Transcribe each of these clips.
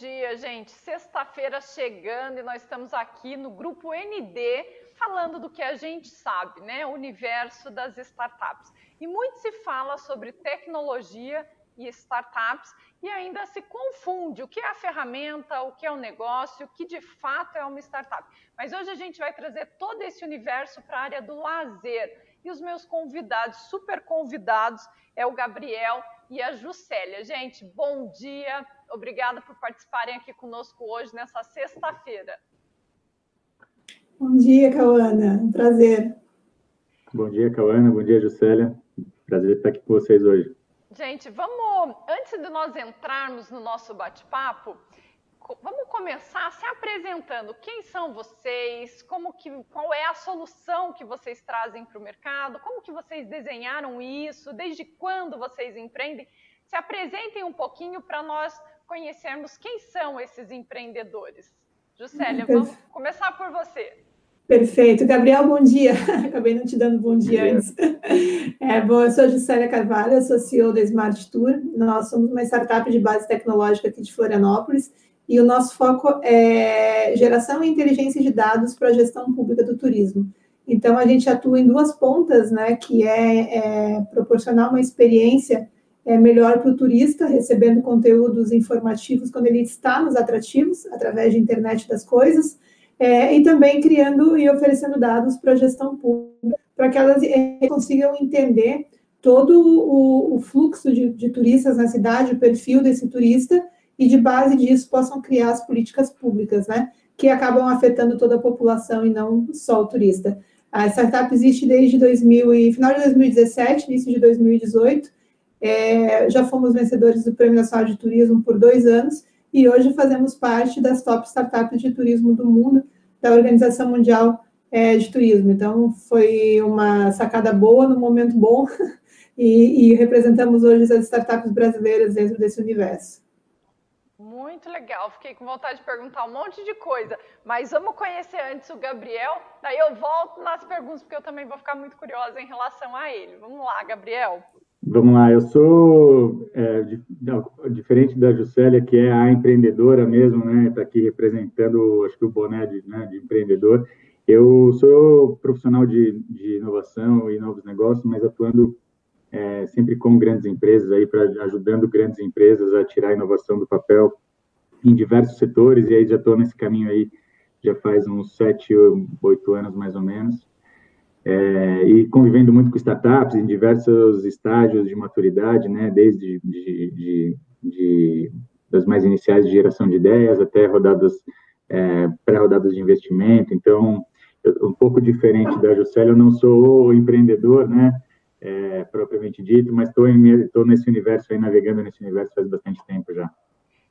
dia, gente. Sexta-feira chegando e nós estamos aqui no grupo ND falando do que a gente sabe, né? O universo das startups. E muito se fala sobre tecnologia e startups e ainda se confunde o que é a ferramenta, o que é o negócio, o que de fato é uma startup. Mas hoje a gente vai trazer todo esse universo para a área do lazer. E os meus convidados, super convidados, é o Gabriel e a Juscelia. Gente, bom dia, obrigada por participarem aqui conosco hoje, nessa sexta-feira. Bom dia, Cauana, um prazer. Bom dia, Cauana, bom dia, Juscelia. Prazer estar aqui com vocês hoje. Gente, vamos, antes de nós entrarmos no nosso bate-papo, vamos começar se apresentando. Quem são vocês? Como que, qual é a solução que vocês trazem para o mercado? Como que vocês desenharam isso? Desde quando vocês empreendem? Se apresentem um pouquinho para nós conhecermos quem são esses empreendedores. Juscelia, vamos começar por você. Perfeito. Gabriel, bom dia. Acabei não te dando bom dia, bom dia. antes. É, bom, eu sou a Juscelia Carvalho, sou CEO da Smart Tour. Nós somos uma startup de base tecnológica aqui de Florianópolis e o nosso foco é geração e inteligência de dados para a gestão pública do turismo. Então, a gente atua em duas pontas, né, que é, é proporcionar uma experiência é, melhor para o turista, recebendo conteúdos informativos quando ele está nos atrativos, através de internet das coisas, é, e também criando e oferecendo dados para a gestão pública, para que elas é, consigam entender todo o, o fluxo de, de, turistas na cidade, o perfil desse turista, e de base disso possam criar as políticas públicas, né, que acabam afetando toda a população e não só o turista. A startup existe desde 2000 e, final de 2017, início de 2018, é, já fomos vencedores do Prêmio Nacional de Turismo por dois anos, e hoje fazemos parte das top startups de turismo do mundo, da Organização Mundial é, de Turismo. Então, foi uma sacada boa, no momento bom, e, e representamos hoje as startups brasileiras dentro desse universo. Muito legal, fiquei com vontade de perguntar um monte de coisa, mas vamos conhecer antes o Gabriel, daí eu volto nas perguntas, porque eu também vou ficar muito curiosa em relação a ele. Vamos lá, Gabriel. Vamos lá, eu sou é, diferente da Juscelia, que é a empreendedora mesmo, né? Está aqui representando, acho que o boné de, né, de empreendedor. Eu sou profissional de, de, inovação e novos negócios, mas atuando é, sempre com grandes empresas aí, para ajudando grandes empresas a tirar a inovação do papel em diversos setores, e aí já estou nesse caminho aí já faz uns sete, oito anos mais ou menos é, e convivendo muito com startups em diversos estágios de maturidade, né, desde de, de, de, das mais iniciais de geração de ideias até rodadas é, pré-rodadas de investimento. Então, eu, um pouco diferente da Juscelia, eu não sou empreendedor, né, é, propriamente dito, mas estou nesse universo aí, navegando nesse universo faz bastante tempo já.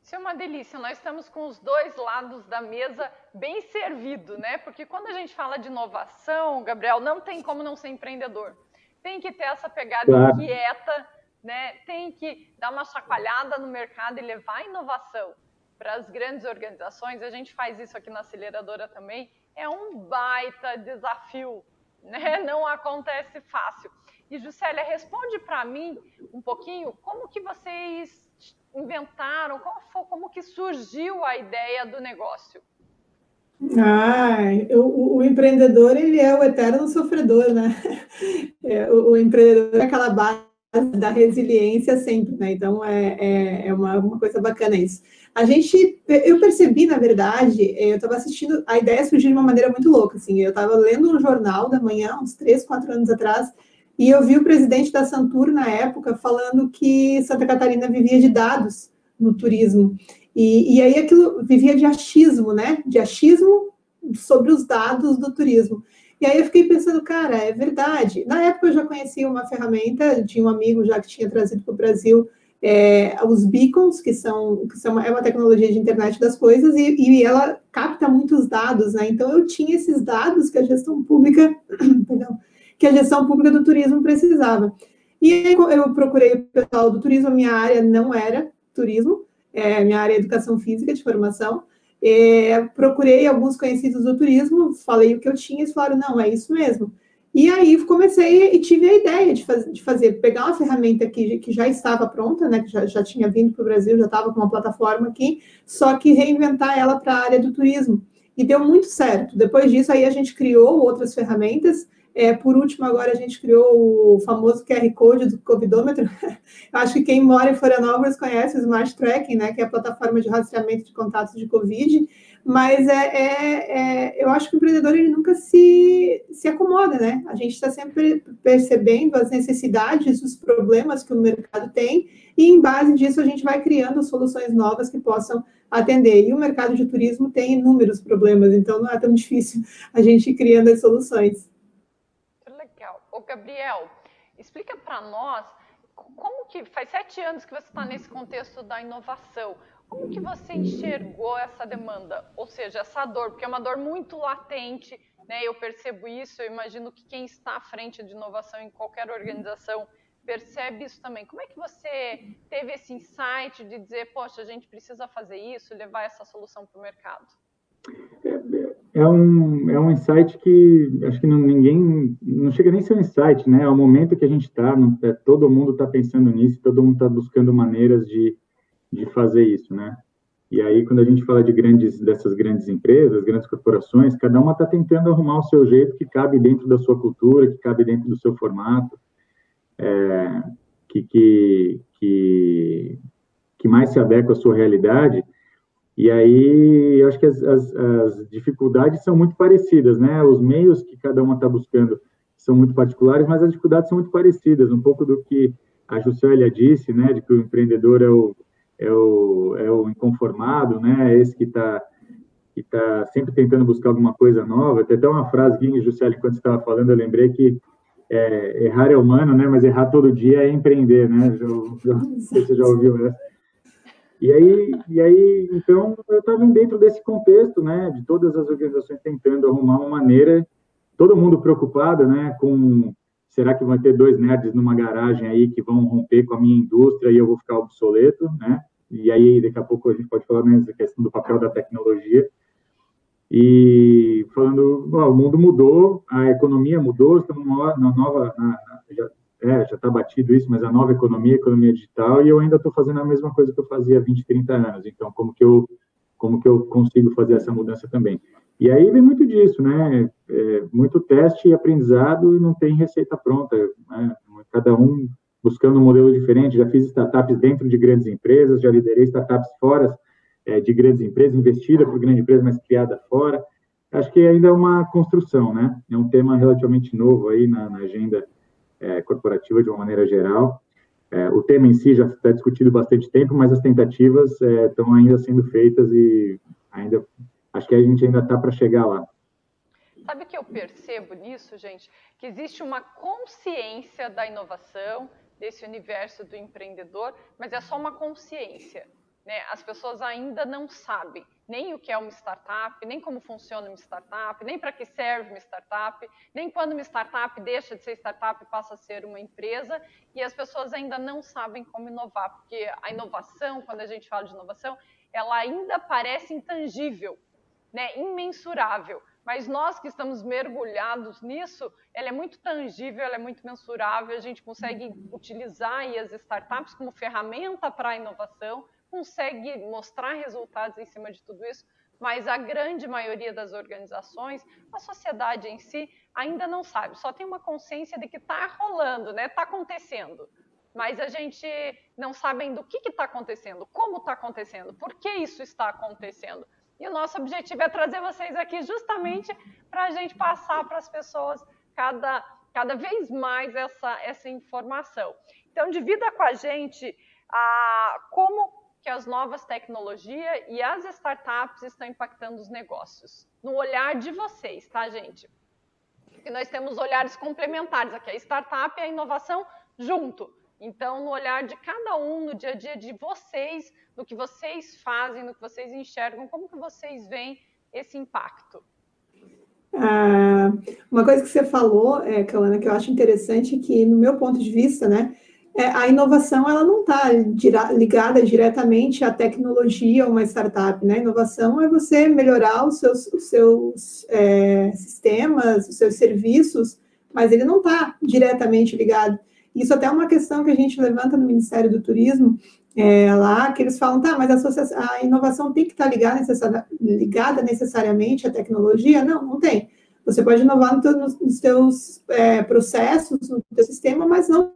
Isso é uma delícia. Nós estamos com os dois lados da mesa bem servido, né? Porque quando a gente fala de inovação, Gabriel, não tem como não ser empreendedor. Tem que ter essa pegada claro. inquieta, né? Tem que dar uma chacoalhada no mercado e levar a inovação para as grandes organizações. A gente faz isso aqui na aceleradora também. É um baita desafio, né? Não acontece fácil. E Juscelia, responde para mim um pouquinho como que vocês inventaram? Como, foi, como que surgiu a ideia do negócio? Ah, o, o, empreendedor ele é o eterno sofredor, né? É, o, o, empreendedor é aquela base da resiliência sempre, né? Então é, é, é uma, uma, coisa bacana isso. A gente, eu percebi, na verdade, eu estava assistindo, a ideia surgiu de uma maneira muito louca, assim, eu estava lendo um jornal da manhã, uns três, quatro anos atrás, e eu vi o presidente da Santur, na época, falando que Santa Catarina vivia de dados no turismo. E, e aí aquilo vivia de achismo, né? De achismo sobre os dados do turismo. E aí eu fiquei pensando, cara, é verdade. Na época eu já conhecia uma ferramenta, tinha um amigo já que tinha trazido para o Brasil é, os beacons, que são, que são é uma tecnologia de internet das coisas, e, e, ela capta muitos dados, né? Então eu tinha esses dados que a gestão pública, perdão, que a gestão pública do turismo precisava. E aí eu procurei o pessoal do turismo, minha área não era turismo, é, minha área é educação física de formação. É, procurei alguns conhecidos do turismo, falei o que eu tinha, eles falaram, não, é isso mesmo. E aí comecei e tive a ideia de, faz, de fazer, pegar uma ferramenta que, que já estava pronta, né, que já, já tinha vindo para o Brasil, já estava com uma plataforma aqui, só que reinventar ela para a área do turismo. E deu muito certo. Depois disso, aí a gente criou outras ferramentas. É, por último, agora a gente criou o famoso QR Code do Covidômetro. Acho que quem mora em Florianópolis conhece o Smart Tracking, né, que é a plataforma de rastreamento de contatos de Covid mas é, é, é, eu acho que o empreendedor ele nunca se, se acomoda, né? A gente está sempre percebendo as necessidades, os problemas que o mercado tem, e em base disso a gente vai criando soluções novas que possam atender. E o mercado de turismo tem inúmeros problemas, então não é tão difícil a gente ir criando as soluções. Gabriel, explica para nós como que faz sete anos que você está nesse contexto da inovação. Como que você enxergou essa demanda? Ou seja, essa dor, porque é uma dor muito latente, né? Eu percebo isso, eu imagino que quem está à frente de inovação em qualquer organização percebe isso também. Como é que você teve esse insight de dizer, poxa, a gente precisa fazer isso, levar essa solução para o mercado? É, é, um, é um insight que acho que não, ninguém, não chega nem a ser um insight, né? É o momento que a gente está, é, todo mundo está pensando nisso, todo mundo está buscando maneiras de de fazer isso, né? E aí, quando a gente fala de grandes, dessas grandes empresas, grandes corporações, cada uma está tentando arrumar o seu jeito que cabe dentro da sua cultura, que cabe dentro do seu formato, é, que, que, que, que, mais se adequa à sua realidade. E aí, eu acho que as, as, as dificuldades são muito parecidas, né? Os meios que cada uma está buscando são muito particulares, mas as dificuldades são muito parecidas. Um pouco do que a Juscelia disse, né? De que o empreendedor é o é o, é o inconformado, né? É esse que está que tá sempre tentando buscar alguma coisa nova. Tem até uma frase aqui, Juscelia, enquanto você estava falando, eu lembrei que é, errar é humano, né? Mas errar todo dia é empreender, né? Já, já, você já ouviu essa. E aí, e aí, então, eu estava dentro desse contexto, né? De todas as organizações tentando arrumar uma maneira, todo mundo preocupado, né? Com será que vai ter dois nerds numa garagem aí que vão romper com a minha indústria e eu vou ficar obsoleto, né? E aí, daqui a pouco, a gente pode falar nessa né, questão do papel da tecnologia. E falando, o mundo mudou, a economia mudou, estamos na nova, na, na, já é, já está batido isso, mas a nova economia, a economia digital, e eu ainda estou fazendo a mesma coisa que eu fazia há 20, 30 anos. Então, como que eu, como que eu consigo fazer essa mudança também? E aí vem muito disso, né? É, muito teste e aprendizado e não tem receita pronta. Né? Cada um buscando um modelo diferente. Já fiz startups dentro de grandes empresas, já liderei startups fora é, de grandes empresas, investida por grande empresa, mas criada fora. Acho que ainda é uma construção, né? É um tema relativamente novo aí na, na agenda é, corporativa de uma maneira geral. É, o tema em si já está discutido bastante tempo, mas as tentativas é, estão ainda sendo feitas e ainda acho que a gente ainda está para chegar lá. Sabe o que eu percebo nisso, gente? Que existe uma consciência da inovação, desse universo do empreendedor, mas é só uma consciência. Né? As pessoas ainda não sabem nem o que é uma startup, nem como funciona uma startup, nem para que serve uma startup, nem quando uma startup deixa de ser startup e passa a ser uma empresa, e as pessoas ainda não sabem como inovar, porque a inovação, quando a gente fala de inovação, ela ainda parece intangível, né? imensurável. Mas nós que estamos mergulhados nisso, ela é muito tangível, ela é muito mensurável, a gente consegue utilizar as startups como ferramenta para a inovação, consegue mostrar resultados em cima de tudo isso, mas a grande maioria das organizações, a sociedade em si, ainda não sabe, só tem uma consciência de que está rolando, né? Está acontecendo. Mas a gente não sabe do que está acontecendo, como está acontecendo, por que isso está acontecendo. E o nosso objetivo é trazer vocês aqui justamente para a gente passar para as pessoas cada, cada vez mais essa, essa informação. Então, divida com a gente a, como que as novas tecnologias e as startups estão impactando os negócios. No olhar de vocês, tá, gente? Porque nós temos olhares complementares aqui, a startup e a inovação junto. Então, no olhar de cada um, no dia a dia de vocês, no que vocês fazem, no que vocês enxergam, como que vocês veem esse impacto? Ah, uma coisa que você falou, é, Kalana, que eu acho interessante, que no meu ponto de vista, né, é, a inovação ela não está ligada diretamente à tecnologia ou uma startup, né? Inovação é você melhorar os seus, os seus é, sistemas, os seus serviços mas ele não está diretamente ligado. Isso até é uma questão que a gente levanta no Ministério do Turismo, é, lá, que eles falam, tá, mas a, a inovação tem que estar tá ligada, necessari ligada necessariamente à tecnologia? Não, não tem. Você pode inovar no nos seus é, processos, no teu sistema, mas não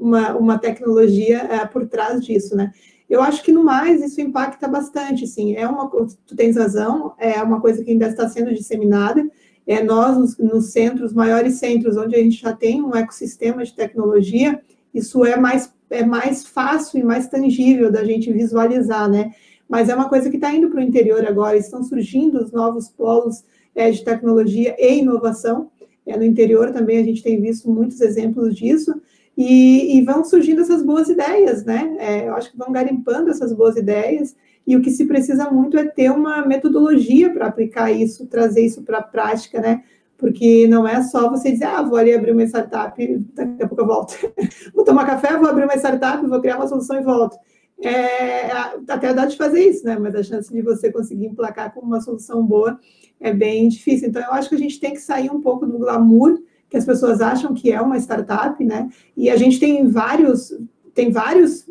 uma, uma tecnologia é, por trás disso, né? Eu acho que no mais isso impacta bastante, sim. É uma, tu tens razão, é uma coisa que ainda está sendo disseminada. É nós nos, nos centros, maiores centros, onde a gente já tem um ecossistema de tecnologia, isso é mais é mais fácil e mais tangível da gente visualizar, né? Mas é uma coisa que está indo para o interior agora. Estão surgindo os novos polos é, de tecnologia e inovação. É, no interior também a gente tem visto muitos exemplos disso. E, e vão surgindo essas boas ideias, né? É, eu acho que vão garimpando essas boas ideias. E o que se precisa muito é ter uma metodologia para aplicar isso, trazer isso para a prática, né? Porque não é só você dizer, ah, vou ali abrir uma startup, daqui a pouco eu volto. vou tomar café, vou abrir uma startup, vou criar uma solução e volto. É, até dá de fazer isso, né? Mas a chance de você conseguir emplacar com uma solução boa é bem difícil. Então, eu acho que a gente tem que sair um pouco do glamour que as pessoas acham que é uma startup, né? E a gente tem vários, tem vários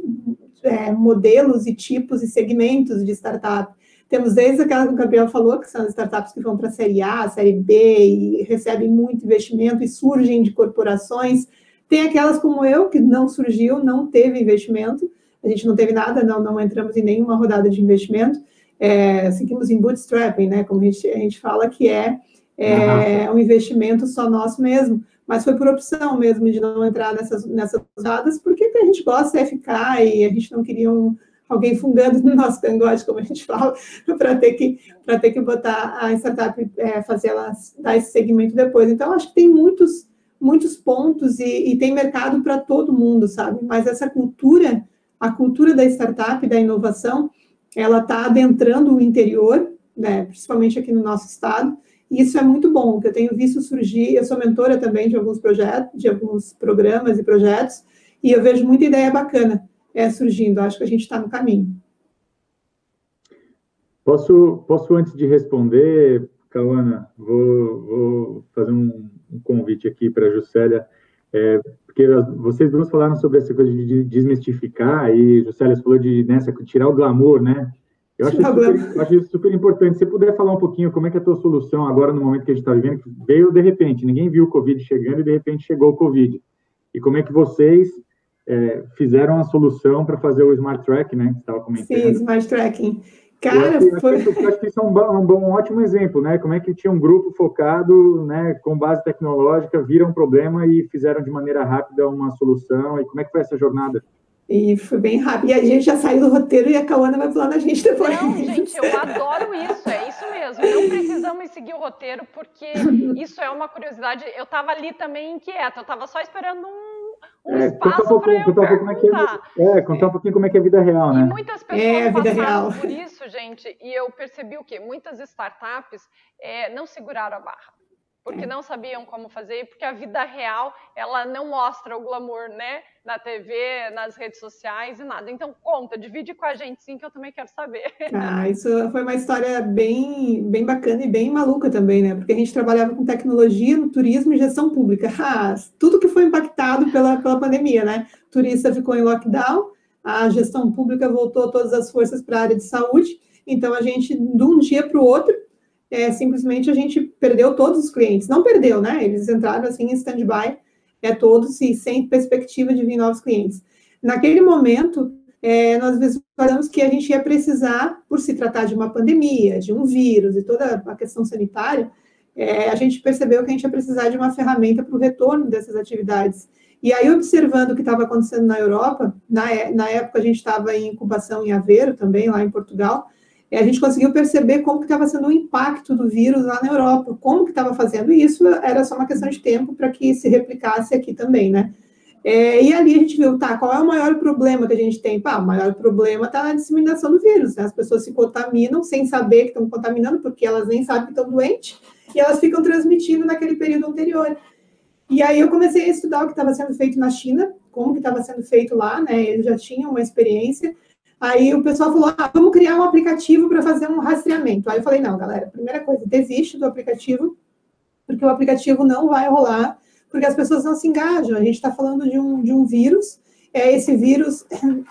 é, modelos e tipos e segmentos de startup. Temos desde aquela que o Gabriel falou, que são as startups que vão para a série A, série B e recebem muito investimento e surgem de corporações. Tem aquelas como eu, que não surgiu, não teve investimento, a gente não teve nada, não, não entramos em nenhuma rodada de investimento é, seguimos em bootstrapping, né, como a gente, a gente fala, que é, é uhum. um investimento só nosso mesmo, mas foi por opção mesmo de não entrar nessas, nessas usadas, porque a gente gosta é ficar e a gente não queria um, alguém fungando no nosso cangote, como a gente fala, para ter que ter que botar a startup, é, fazer ela dar esse segmento depois. Então, acho que tem muitos muitos pontos e, e tem mercado para todo mundo, sabe? Mas essa cultura, a cultura da startup, da inovação, ela está adentrando o interior, né, principalmente aqui no nosso estado, e isso é muito bom, que eu tenho visto surgir, eu sou mentora também de alguns projetos, de alguns programas e projetos, e eu vejo muita ideia bacana é, surgindo, acho que a gente está no caminho. Posso, posso antes de responder, Cauana, vou, vou fazer um, um convite aqui para a Juscelia, é, porque vocês duas falaram sobre essa coisa de desmistificar, e Juscelia falou de nessa, tirar o glamour, né? Eu acho, super, acho isso super importante. Se você puder falar um pouquinho como é que é a tua solução agora no momento que a gente está vivendo, que veio de repente, ninguém viu o Covid chegando e de repente chegou o Covid. E como é que vocês é, fizeram a solução para fazer o Smart Track, né? Que você estava comentando. Sim, Smart Tracking. Cara, acho, foi... eu acho que isso é um, um, um, ótimo exemplo, né? Como é que tinha um grupo focado, né, com base tecnológica, viram um problema e fizeram de maneira rápida uma solução. E como é que foi essa jornada? E foi bem rápido. E a gente já saiu do roteiro e a Cauana vai falar na gente depois. Não, gente, eu adoro isso, é isso mesmo. Não precisamos seguir o roteiro, porque isso é uma curiosidade. Eu estava ali também inquieta, eu estava só esperando um um é, espaço para eu contar um como é, que é, é, contar um pouquinho como é que é a vida real, né? E muitas pessoas é, passaram real. por isso, gente, e eu percebi o quê? Muitas startups é, não seguraram a barra porque não sabiam como fazer, porque a vida real ela não mostra o glamour, né? Na TV, nas redes sociais e nada. Então conta, divide com a gente sim, que eu também quero saber. Ah, isso foi uma história bem, bem bacana e bem maluca também, né? Porque a gente trabalhava com tecnologia no turismo e gestão pública. Ah, tudo que foi impactado pela, pela pandemia, né? O turista ficou em lockdown, a gestão pública voltou todas as forças para a área de saúde. Então a gente, de um dia para o outro, é, simplesmente a gente perdeu todos os clientes. Não perdeu, né? Eles entraram assim em stand-by, é, todos e sem perspectiva de vir novos clientes. Naquele momento, é, nós visualizamos que a gente ia precisar, por se tratar de uma pandemia, de um vírus e toda a questão sanitária, é, a gente percebeu que a gente ia precisar de uma ferramenta para o retorno dessas atividades. E aí, observando o que estava acontecendo na Europa, na, é, na época a gente estava em incubação em Aveiro, também lá em Portugal, a gente conseguiu perceber como que estava sendo o impacto do vírus lá na Europa, como que estava fazendo isso, era só uma questão de tempo para que se replicasse aqui também, né? É, e ali a gente viu, tá, qual é o maior problema que a gente tem? Pá, o maior problema está na disseminação do vírus, né? As pessoas se contaminam sem saber que estão contaminando, porque elas nem sabem que estão doentes, e elas ficam transmitindo naquele período anterior. E aí eu comecei a estudar o que estava sendo feito na China, como que estava sendo feito lá, né? Eles já tinham uma experiência, Aí o pessoal falou: ah, vamos criar um aplicativo para fazer um rastreamento. Aí eu falei: não, galera, primeira coisa, desiste do aplicativo, porque o aplicativo não vai rolar. porque as pessoas não se engajam. A gente está falando de um, de um vírus, é, esse vírus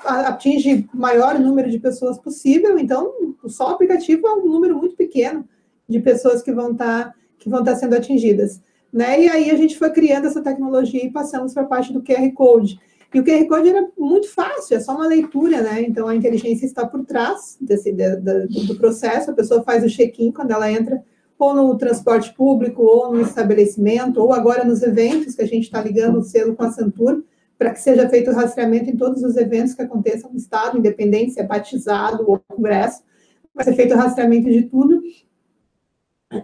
atinge o maior número de pessoas possível, então só o aplicativo é um número muito pequeno de pessoas que vão estar tá, que vão estar tá sendo atingidas. Né? E aí a gente foi criando essa tecnologia e passamos para a parte do QR Code. E o QR Code era muito fácil, é só uma leitura, né? Então a inteligência está por trás desse, de, de, do processo, a pessoa faz o check-in quando ela entra ou no transporte público, ou no estabelecimento, ou agora nos eventos, que a gente está ligando o selo com a Santur, para que seja feito o rastreamento em todos os eventos que aconteçam no Estado, independente se é batizado ou congresso, vai ser feito o rastreamento de tudo.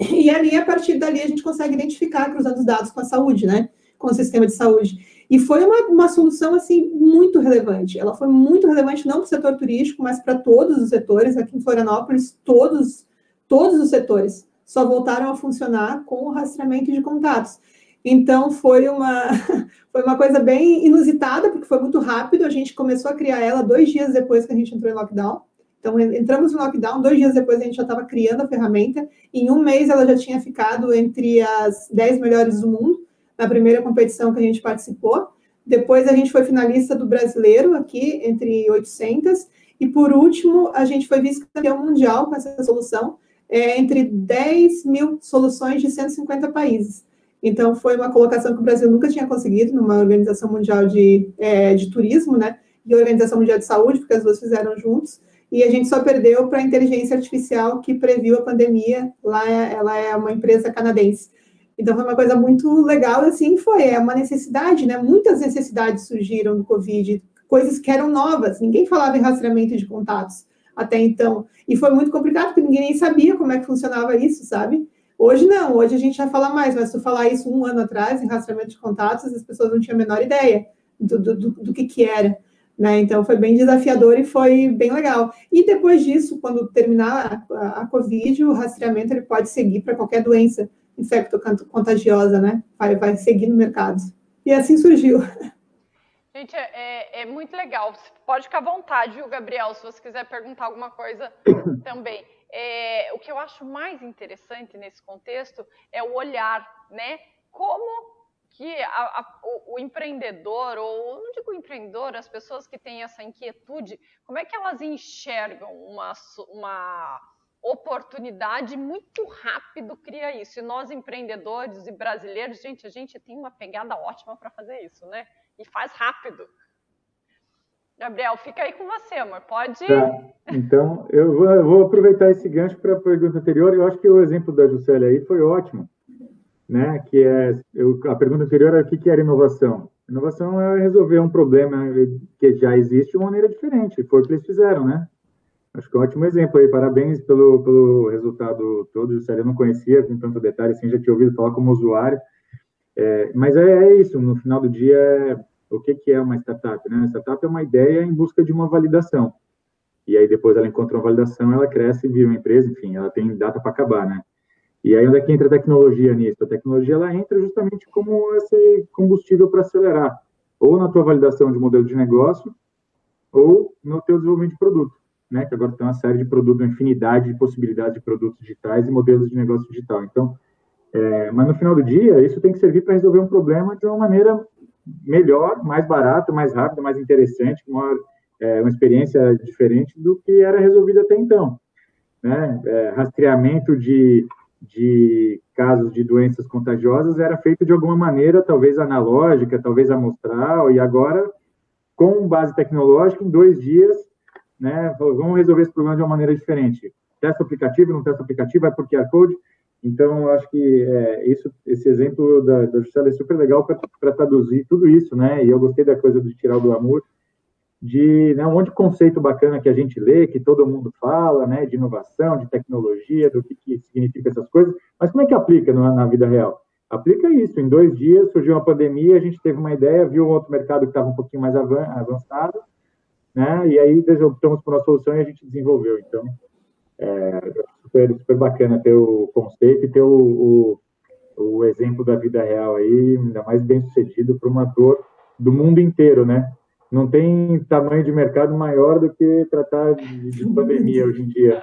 E ali, a partir dali, a gente consegue identificar, cruzando os dados com a saúde, né? Com o sistema de saúde. E foi uma, uma solução, assim, muito relevante. Ela foi muito relevante, não para o setor turístico, mas para todos os setores. Aqui em Florianópolis, todos, todos os setores só voltaram a funcionar com o rastreamento de contatos. Então, foi uma, foi uma coisa bem inusitada, porque foi muito rápido. A gente começou a criar ela dois dias depois que a gente entrou em lockdown. Então, entramos no lockdown, dois dias depois a gente já estava criando a ferramenta. Em um mês, ela já tinha ficado entre as 10 melhores do mundo, na primeira competição que a gente participou. Depois, a gente foi finalista do brasileiro, aqui, entre 800. E, por último, a gente foi vice-campeão mundial com essa solução, é, entre 10 mil soluções de 150 países. Então, foi uma colocação que o Brasil nunca tinha conseguido numa organização mundial de, é, de turismo, né? E Organização Mundial de Saúde, porque as duas fizeram juntos. E a gente só perdeu para a inteligência artificial que previu a pandemia. Lá, ela é uma empresa canadense. Então, foi uma coisa muito legal, assim, foi, é uma necessidade, né? Muitas necessidades surgiram do Covid, coisas que eram novas, ninguém falava em rastreamento de contatos até então. E foi muito complicado, porque ninguém nem sabia como é que funcionava isso, sabe? Hoje não, hoje a gente já fala mais, mas se tu falar isso um ano atrás, em rastreamento de contatos, as pessoas não tinham a menor ideia do, do, do, do que, que era. Né? Então foi bem desafiador e foi bem legal. E depois disso, quando terminar a, a Covid, o rastreamento ele pode seguir para qualquer doença infecto-contagiosa, né? Vai, vai seguir no mercado. E assim surgiu. Gente, é, é, é, muito legal. Pode ficar à vontade, viu, Gabriel, se você quiser perguntar alguma coisa também. É, o que eu acho mais interessante nesse contexto é o olhar, né? Como que a, a, o, o, empreendedor, ou não digo empreendedor, as pessoas que têm essa inquietude, como é que elas enxergam uma, uma oportunidade muito rápido cria isso. E nós empreendedores e brasileiros, gente, a gente tem uma pegada ótima para fazer isso, né? e faz rápido. Gabriel, fica aí com você, amor. Pode. Tá. Então, eu vou, eu vou, aproveitar esse gancho para a pergunta anterior. Eu acho que o exemplo da Juscelia aí foi ótimo, né? Que é eu, a pergunta anterior era o que, que era inovação. Inovação é resolver um problema que já existe de uma maneira diferente. Foi o que eles fizeram, né? Acho que é um ótimo exemplo aí. Parabéns pelo, pelo resultado todo. Juscelia eu não conhecia com tanto detalhe, assim, já tinha ouvido falar como usuário. É, mas é, é, isso, no final do dia, o que, que é uma startup? Né? Uma startup é uma ideia em busca de uma validação. E aí depois ela encontra uma validação, ela cresce e vira uma empresa, enfim, ela tem data para acabar, né? E aí onde é que entra a tecnologia nisso? A tecnologia ela entra justamente como esse combustível para acelerar, ou na tua validação de modelo de negócio, ou no teu desenvolvimento de produto, né? Que agora tem uma série de produtos, uma infinidade de possibilidades de produtos digitais e modelos de negócio digital. Então, é, mas no final do dia, isso tem que servir para resolver um problema de uma maneira melhor, mais barata, mais rápida, mais interessante, com uma, é, uma experiência diferente do que era resolvido até então. Né? É, rastreamento de, de casos de doenças contagiosas era feito de alguma maneira, talvez analógica, talvez amostral, e agora, com base tecnológica, em dois dias, né, vamos resolver esse problema de uma maneira diferente. Testa aplicativo, não testa aplicativo, vai por QR Code, então, acho que é, isso, esse exemplo da, da Juscelia é super legal para traduzir tudo isso, né? E eu gostei da coisa de tirar o glamour, de né, um monte de conceito bacana que a gente lê, que todo mundo fala, né? De inovação, de tecnologia, do que, que significa essas coisas, mas como é que aplica na, na vida real? Aplica isso. Em dois dias surgiu uma pandemia, a gente teve uma ideia, viu um outro mercado que estava um pouquinho mais avançado, né? E aí optamos por uma solução e a gente desenvolveu. Então, é, super, super bacana ter o conceito e ter o, o, o exemplo da vida real aí, ainda mais bem sucedido para uma dor do mundo inteiro, né? Não tem tamanho de mercado maior do que tratar de, de pandemia hoje em dia.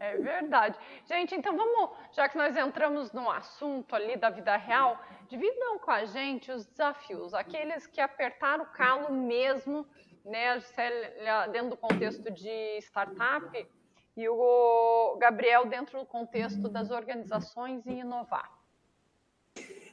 É verdade. Gente, então vamos, já que nós entramos no assunto ali da vida real, dividam com a gente os desafios, aqueles que apertaram o calo mesmo, né, dentro do contexto de startup, e o Gabriel dentro do contexto das organizações e inovar.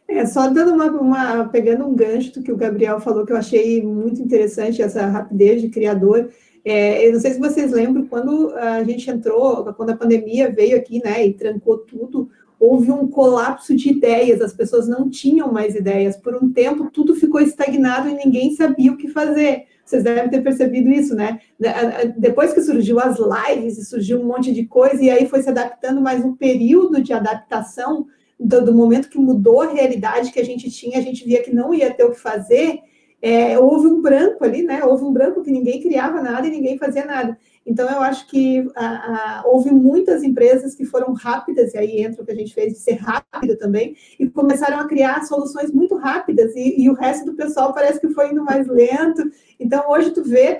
É, só dando uma, uma, pegando um gancho do que o Gabriel falou, que eu achei muito interessante, essa rapidez de criador. É, eu não sei se vocês lembram, quando a gente entrou, quando a pandemia veio aqui, né, e trancou tudo, houve um colapso de ideias, as pessoas não tinham mais ideias. Por um tempo, tudo ficou estagnado e ninguém sabia o que fazer. Vocês devem ter percebido isso, né? Depois que surgiu as lives surgiu um monte de coisa, e aí foi se adaptando, mas um período de adaptação do, do, momento que mudou a realidade que a gente tinha, a gente via que não ia ter o que fazer, é, houve um branco ali, né? Houve um branco que ninguém criava nada e ninguém fazia nada. Então, eu acho que a, a, houve muitas empresas que foram rápidas, e aí entra o que a gente fez de ser rápido também, e começaram a criar soluções muito rápidas, e, e o resto do pessoal parece que foi indo mais lento. Então, hoje tu vê,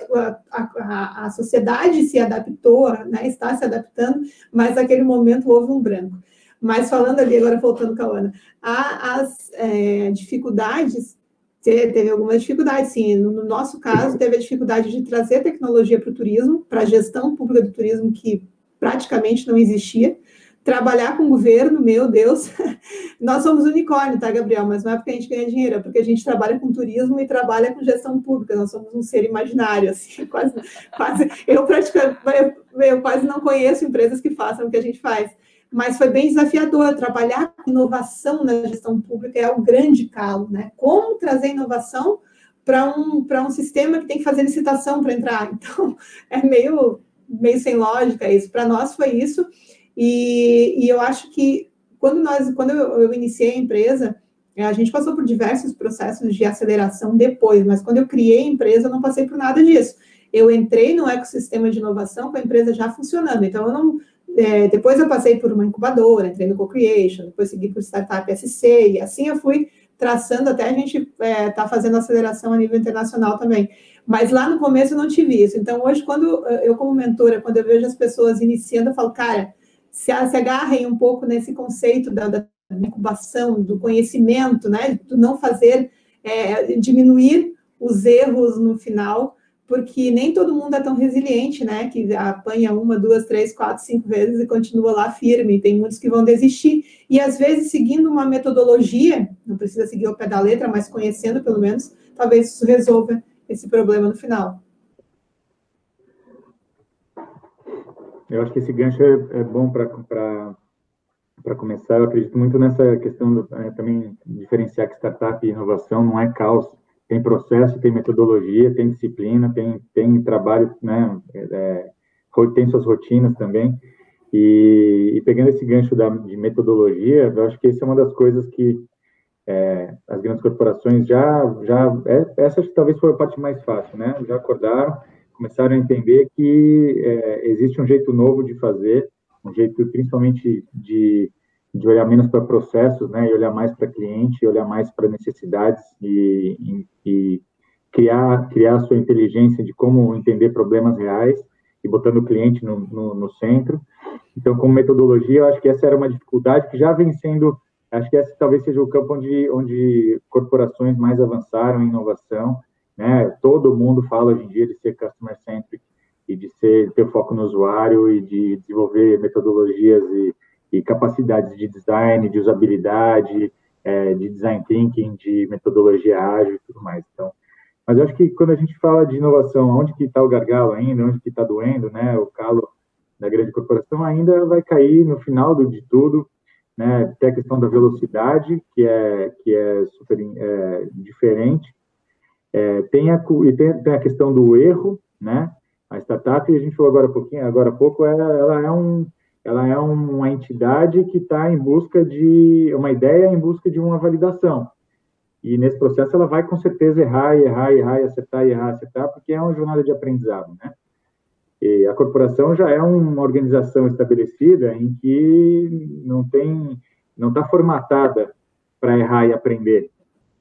a, a sociedade se adaptou, né, está se adaptando, mas naquele momento houve um branco. Mas falando ali, agora voltando com a Ana, as é, dificuldades, teve algumas dificuldades, sim. No nosso caso, teve a dificuldade de trazer tecnologia para o turismo, para a gestão pública do turismo, que praticamente não existia. Trabalhar com o governo, meu Deus, nós somos unicórnio, tá, Gabriel? Mas não é porque a gente ganha dinheiro, é porque a gente trabalha com turismo e trabalha com gestão pública. Nós somos um ser imaginário, assim, quase, quase. Eu praticamente, eu quase não conheço empresas que façam o que a gente faz mas foi bem desafiador. Trabalhar com inovação na gestão pública é o grande calo, né? Como trazer inovação para um, um sistema que tem que fazer licitação para entrar? Então, é meio, meio sem lógica isso. Para nós foi isso, e, e eu acho que quando, nós, quando eu, eu iniciei a empresa, a gente passou por diversos processos de aceleração depois, mas quando eu criei a empresa, eu não passei por nada disso. Eu entrei no ecossistema de inovação com a empresa já funcionando, então eu não, é, depois eu passei por uma incubadora, entrei no Co-Creation, depois segui por Startup SC, e assim eu fui traçando até a gente estar é, tá fazendo aceleração a nível internacional também. Mas lá no começo eu não tive isso. Então, hoje, quando eu, como mentora, quando eu vejo as pessoas iniciando, eu falo, cara, se, se agarrem um pouco nesse conceito da, da incubação, do conhecimento, né? Do não fazer, é, diminuir os erros no final, porque nem todo mundo é tão resiliente, né? Que apanha uma, duas, três, quatro, cinco vezes e continua lá firme. Tem muitos que vão desistir. E às vezes, seguindo uma metodologia, não precisa seguir o pé da letra, mas conhecendo pelo menos, talvez isso resolva esse problema no final. Eu acho que esse gancho é, é bom para começar. Eu acredito muito nessa questão do, é, também diferenciar que startup e inovação não é caos tem processo, tem metodologia, tem disciplina, tem, tem trabalho, né, é, tem suas rotinas também. E, e, pegando esse gancho da, de metodologia, eu acho que essa é uma das coisas que é, as grandes corporações já, já é, essa talvez foi a parte mais fácil, né? Já acordaram, começaram a entender que é, existe um jeito novo de fazer, um jeito principalmente de de olhar menos para processos, né, e olhar mais para cliente, olhar mais para necessidades e, e, e, criar criar a sua inteligência de como entender problemas reais e botando o cliente no, no, no, centro. Então, como metodologia, eu acho que essa era uma dificuldade que já vem sendo, acho que esse talvez seja o campo onde, onde corporações mais avançaram em inovação, né? Todo mundo fala hoje em dia de ser customer centric e de ser ter foco no usuário e de desenvolver metodologias e e capacidades de design, de usabilidade, é, de design thinking, de metodologia ágil e tudo mais. Então, mas eu acho que quando a gente fala de inovação, onde que está o gargalo ainda, onde que está doendo, né, o calo da grande corporação ainda vai cair no final do, de tudo, né, tem a questão da velocidade, que é, que é super é, diferente, é, tem, a, e tem, tem, a questão do erro, né, a startup, a gente falou agora um pouquinho, agora há pouco, ela, ela é um, ela é uma entidade que está em busca de uma ideia em busca de uma validação. E nesse processo ela vai com certeza errar, errar, errar, acertar, errar, acertar, porque é uma jornada de aprendizado, né? E a corporação já é uma organização estabelecida em que não tem, não está formatada para errar e aprender.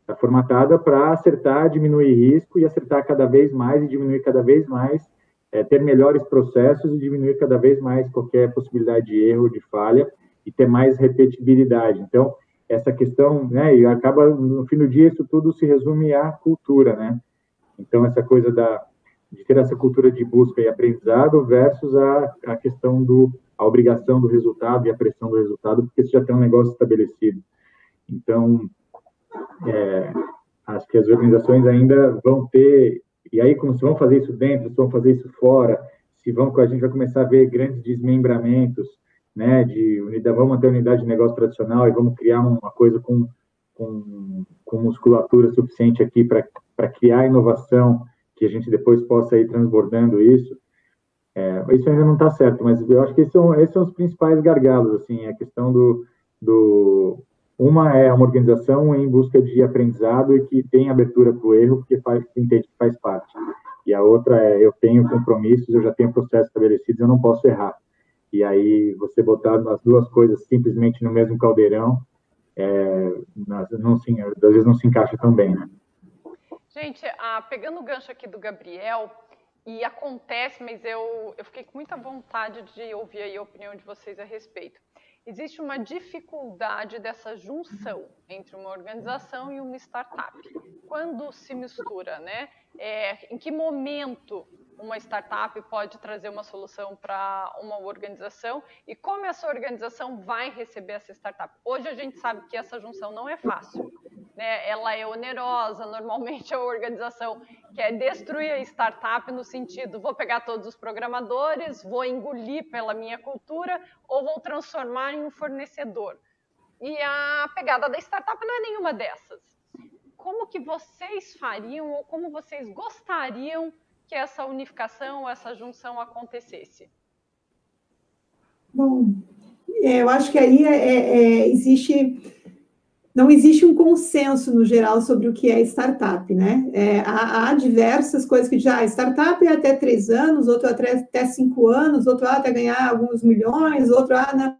Está formatada para acertar, diminuir risco e acertar cada vez mais e diminuir cada vez mais é, ter melhores processos e diminuir cada vez mais qualquer possibilidade de erro, de falha e ter mais repetibilidade. Então, essa questão, né, e acaba, no fim do dia, isso tudo se resume à cultura, né? Então, essa coisa da, de ter essa cultura de busca e aprendizado versus a, a questão do, a obrigação do resultado e a pressão do resultado, porque isso já tem um negócio estabelecido. Então, é, acho que as organizações ainda vão ter e aí, como se vão fazer isso dentro, se vão fazer isso fora, se vão, a gente vai começar a ver grandes desmembramentos, né, de unidade, vamos manter a unidade de negócio tradicional e vamos criar uma coisa com, com, com musculatura suficiente aqui para criar inovação, que a gente depois possa ir transbordando isso. É, isso ainda não está certo, mas eu acho que esses são, esses são os principais gargalos, assim, a questão do, do uma é uma organização em busca de aprendizado e que tem abertura para o erro, porque faz, entende que faz parte. E a outra é eu tenho compromissos, eu já tenho processos estabelecidos, eu não posso errar. E aí você botar as duas coisas simplesmente no mesmo caldeirão, é, não às vezes não se encaixa tão bem, né? Gente, ah, pegando o gancho aqui do Gabriel, e acontece, mas eu, eu fiquei com muita vontade de ouvir a opinião de vocês a respeito existe uma dificuldade dessa junção entre uma organização e uma startup. Quando se mistura, né? É, em que momento uma startup pode trazer uma solução para uma organização e como essa organização vai receber essa startup? Hoje a gente sabe que essa junção não é fácil né, ela é onerosa. Normalmente a organização quer destruir a startup no sentido, vou pegar todos os programadores, vou engolir pela minha cultura ou vou transformar em um fornecedor. E a pegada da startup não é nenhuma dessas. Como que vocês fariam ou como vocês gostariam que essa unificação, essa junção acontecesse? Bom, é, eu acho que aí é, é, é existe não existe um consenso no geral sobre o que é startup, né? É, há, há, diversas coisas que já ah, startup é até três anos, outro até, até cinco anos, outro ah, até ganhar alguns milhões, outro ah, não,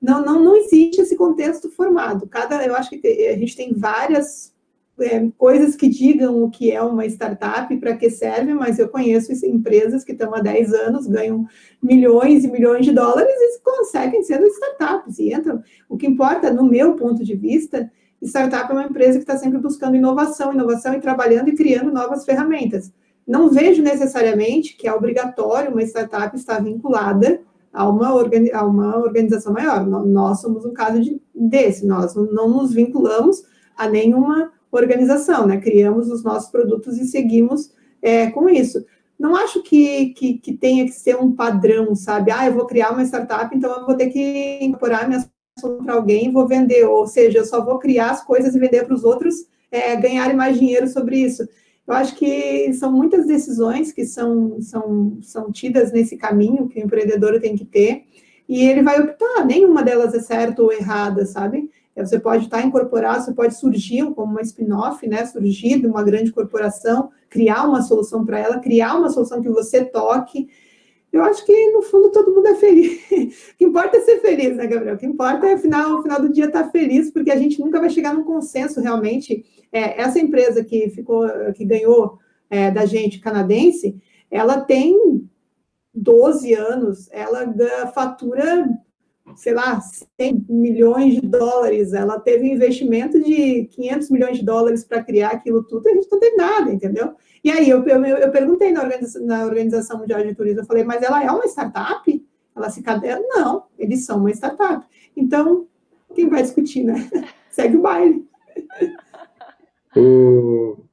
não, não, não existe esse contexto formado. Cada, eu acho que a gente tem várias é, coisas que digam o que é uma startup, para que serve, mas eu conheço empresas que estão há 10 anos, ganham milhões e milhões de dólares e conseguem sendo startups e entram. O que importa, no meu ponto de vista, startup é uma empresa que está sempre buscando inovação, inovação e trabalhando e criando novas ferramentas. Não vejo necessariamente que é obrigatório uma startup estar vinculada a uma, a uma organização maior. Nós somos um caso de, desse, nós não nos vinculamos a nenhuma organização, né? Criamos os nossos produtos e seguimos é, com isso. Não acho que, que, que, tenha que ser um padrão, sabe? Ah, eu vou criar uma startup, então eu vou ter que incorporar minhas para alguém e vou vender, ou seja, eu só vou criar as coisas e vender para os outros é, ganharem mais dinheiro sobre isso. Eu acho que são muitas decisões que são, são, são tidas nesse caminho que o empreendedor tem que ter, e ele vai optar, nenhuma delas é certa ou errada, sabe? Você pode estar incorporado, você pode surgir como uma spin-off, né? Surgir de uma grande corporação, criar uma solução para ela, criar uma solução que você toque. Eu acho que, no fundo, todo mundo é feliz. o que importa é ser feliz, né, Gabriel? O que importa é, no final, final do dia, estar tá feliz, porque a gente nunca vai chegar num consenso, realmente. É, essa empresa que ficou, que ganhou é, da gente, canadense, ela tem 12 anos, ela fatura sei lá, 100 milhões de dólares, ela teve investimento de 500 milhões de dólares para criar aquilo tudo, a gente não teve nada, entendeu? E aí eu, eu, eu perguntei na organização, na organização Mundial de Turismo, eu falei, mas ela é uma startup? Ela se cadeia? Não, eles são uma startup. Então, quem vai discutir, né? Segue o baile.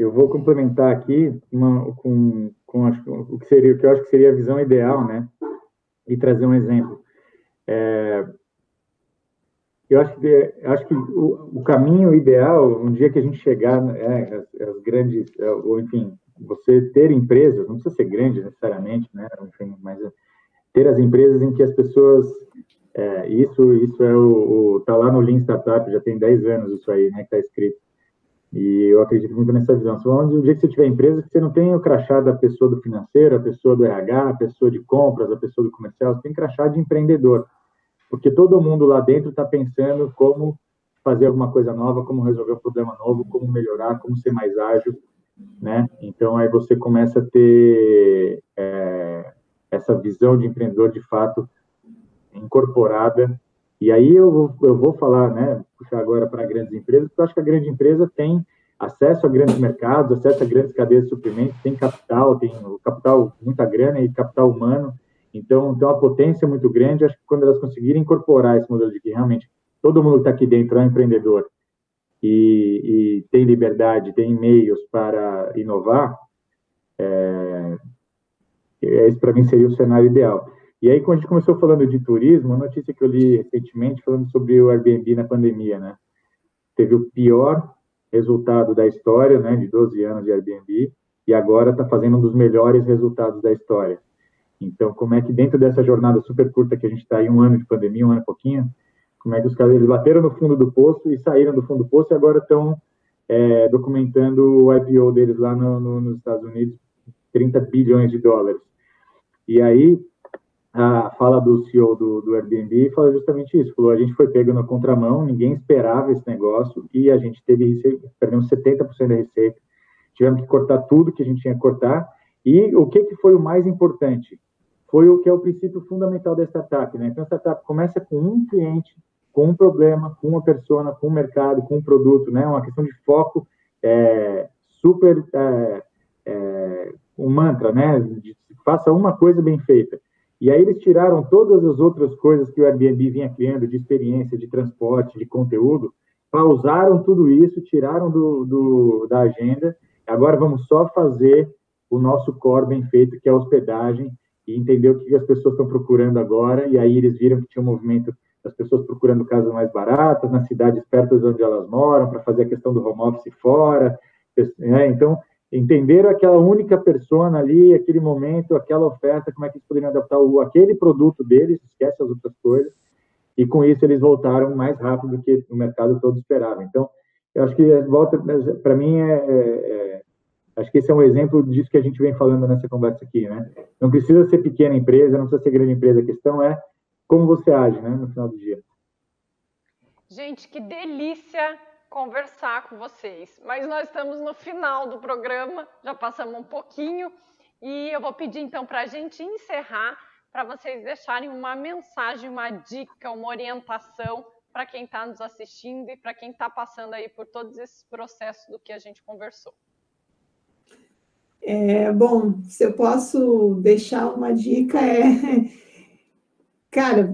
Eu vou complementar aqui uma, com, com o que seria o que eu acho que seria a visão ideal, né? E trazer um exemplo. É, eu acho que, acho que o, o, caminho ideal, um dia que a gente chegar, é, as, as, grandes, é, ou enfim, você ter empresas, não precisa ser grande necessariamente, né, enfim, mas ter as empresas em que as pessoas, é, isso, isso é o, o, tá lá no Lean Startup, já tem 10 anos isso aí, né, que está escrito, e eu acredito muito nessa visão. De um dia que você tiver empresa, que você não tem o crachá da pessoa do financeiro, a pessoa do RH, a pessoa de compras, a pessoa do comercial, você tem crachá de empreendedor porque todo mundo lá dentro está pensando como fazer alguma coisa nova, como resolver um problema novo, como melhorar, como ser mais ágil. né? Então aí você começa a ter é, essa visão de empreendedor de fato incorporada. E aí eu vou, eu vou falar, né, puxar agora para grandes empresas, porque eu acho que a grande empresa tem acesso a grandes mercados, acesso a grandes cadeias de suprimentos, tem capital, tem capital, muita grana e capital humano, então tem uma potência muito grande, acho que quando elas conseguirem incorporar esse modelo de que realmente todo mundo que está aqui dentro é um empreendedor e, e tem liberdade, tem meios para inovar, é, esse para mim seria o cenário ideal. E aí, quando a gente começou falando de turismo, uma notícia que eu li recentemente falando sobre o Airbnb na pandemia, né? Teve o pior resultado da história, né, de 12 anos de Airbnb, e agora está fazendo um dos melhores resultados da história. Então, como é que dentro dessa jornada super curta que a gente está aí, um ano de pandemia, um ano e pouquinho, como é que os caras eles bateram no fundo do poço e saíram do fundo do poço e agora estão é, documentando o IPO deles lá no, no, nos Estados Unidos, 30 bilhões de dólares. E aí, a fala do CEO do, do Airbnb fala justamente isso, falou, a gente foi pego na contramão, ninguém esperava esse negócio e a gente teve, perdemos 70% da receita, tivemos que cortar tudo que a gente tinha que cortar e o que, que foi o mais importante? Foi o que é o princípio fundamental da startup, né? Então, a startup começa com um cliente, com um problema, com uma persona, com um mercado, com um produto, né? Uma questão de foco é, super é, é, um mantra, né? De, faça uma coisa bem feita. E aí eles tiraram todas as outras coisas que o Airbnb vinha criando de experiência, de transporte, de conteúdo, pausaram tudo isso, tiraram do, do, da agenda. Agora vamos só fazer o nosso core bem feito, que é a hospedagem, e entender o que as pessoas estão procurando agora. E aí eles viram que tinha um movimento das pessoas procurando casas mais baratas, nas cidades perto de onde elas moram, para fazer a questão do home office fora. Né? Então, entenderam aquela única persona ali, aquele momento, aquela oferta, como é que eles poderiam adaptar o, aquele produto deles, esquece as outras coisas, e com isso eles voltaram mais rápido do que o mercado todo esperava. Então, eu acho que volta, para mim, é, é, é, acho que esse é um exemplo disso que a gente vem falando nessa conversa aqui, né? Não precisa ser pequena empresa, não precisa ser grande empresa, a questão é como você age, né, no final do dia. Gente, que delícia conversar com vocês. Mas nós estamos no final do programa, já passamos um pouquinho, e eu vou pedir então para a gente encerrar, para vocês deixarem uma mensagem, uma dica, uma orientação para quem está nos assistindo e para quem está passando aí por todos esses processos do que a gente conversou. É, bom, se eu posso deixar uma dica é, cara,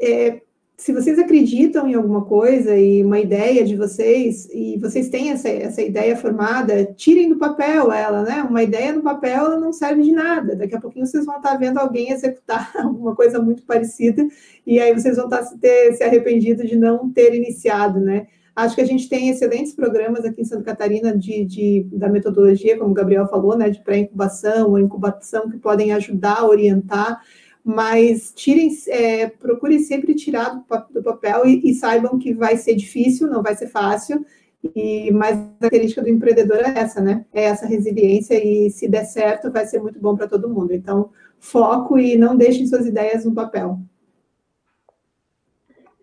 é, se vocês acreditam em alguma coisa e uma ideia de vocês, e vocês têm essa, essa ideia formada, tirem do papel ela, né? Uma ideia no papel ela não serve de nada. Daqui a pouquinho vocês vão estar vendo alguém executar alguma coisa muito parecida, e aí vocês vão estar ter, se arrependido de não ter iniciado, né? Acho que a gente tem excelentes programas aqui em Santa Catarina de, de da metodologia, como o Gabriel falou, né? De pré-incubação ou incubação, que podem ajudar orientar mas tirem, é, procurem sempre tirar do, do papel e, e, saibam que vai ser difícil, não vai ser fácil, e mas a característica do empreendedor é essa, né? É essa resiliência e se der certo vai ser muito bom para todo mundo. Então, foco e não deixem suas ideias no papel.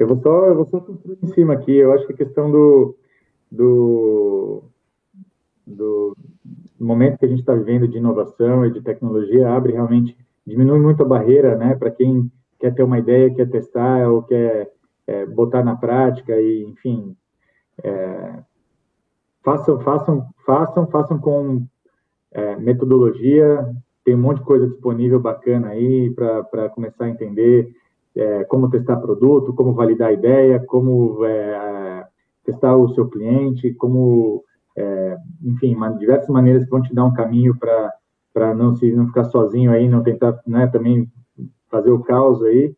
Eu vou só, eu vou só construir em cima aqui. Eu acho que a questão do, do, do momento que a gente está vivendo de inovação e de tecnologia abre realmente diminui muito a barreira, né, para quem quer ter uma ideia, quer testar ou quer é, botar na prática e, enfim, é, façam, façam, façam, façam com é, metodologia. Tem um monte de coisa disponível bacana aí para começar a entender é, como testar produto, como validar a ideia, como é, testar o seu cliente, como, é, enfim, diversas maneiras que vão te dar um caminho para para não se não ficar sozinho aí, não tentar né, também fazer o caos aí.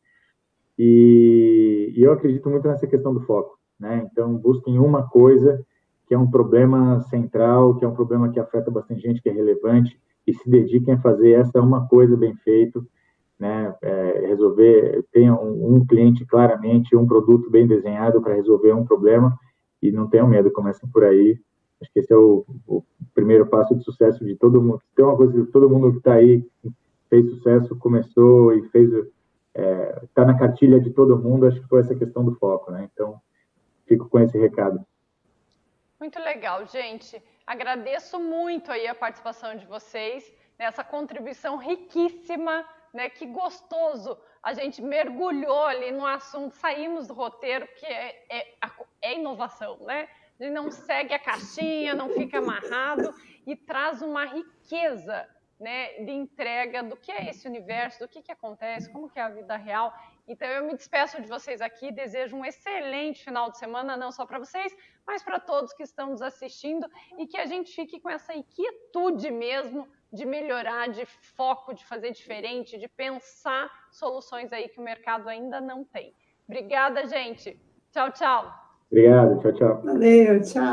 E, e, eu acredito muito nessa questão do foco, né? Então busquem uma coisa que é um problema central, que é um problema que afeta bastante gente, que é relevante, e se dediquem a fazer essa uma coisa bem feito, né? É, resolver, tenham um, um cliente claramente, um produto bem desenhado para resolver um problema e não tenham medo, comecem por aí, Acho que esse é o, o primeiro passo de sucesso de todo mundo. Tem uma coisa que todo mundo que está aí fez sucesso, começou e fez está é, tá na cartilha de todo mundo. Acho que foi essa questão do foco, né? Então fico com esse recado. Muito legal, gente. Agradeço muito aí a participação de vocês nessa contribuição riquíssima, né? Que gostoso. A gente mergulhou ali no assunto, saímos do roteiro, que é, é, é inovação, né? Ele não segue a caixinha, não fica amarrado e traz uma riqueza né, de entrega do que é esse universo, do que, que acontece, como que é a vida real. Então eu me despeço de vocês aqui, desejo um excelente final de semana, não só para vocês, mas para todos que estão nos assistindo e que a gente fique com essa inquietude mesmo de melhorar, de foco, de fazer diferente, de pensar soluções aí que o mercado ainda não tem. Obrigada, gente. Tchau, tchau. Obrigado, tchau, tchau. Valeu, tchau.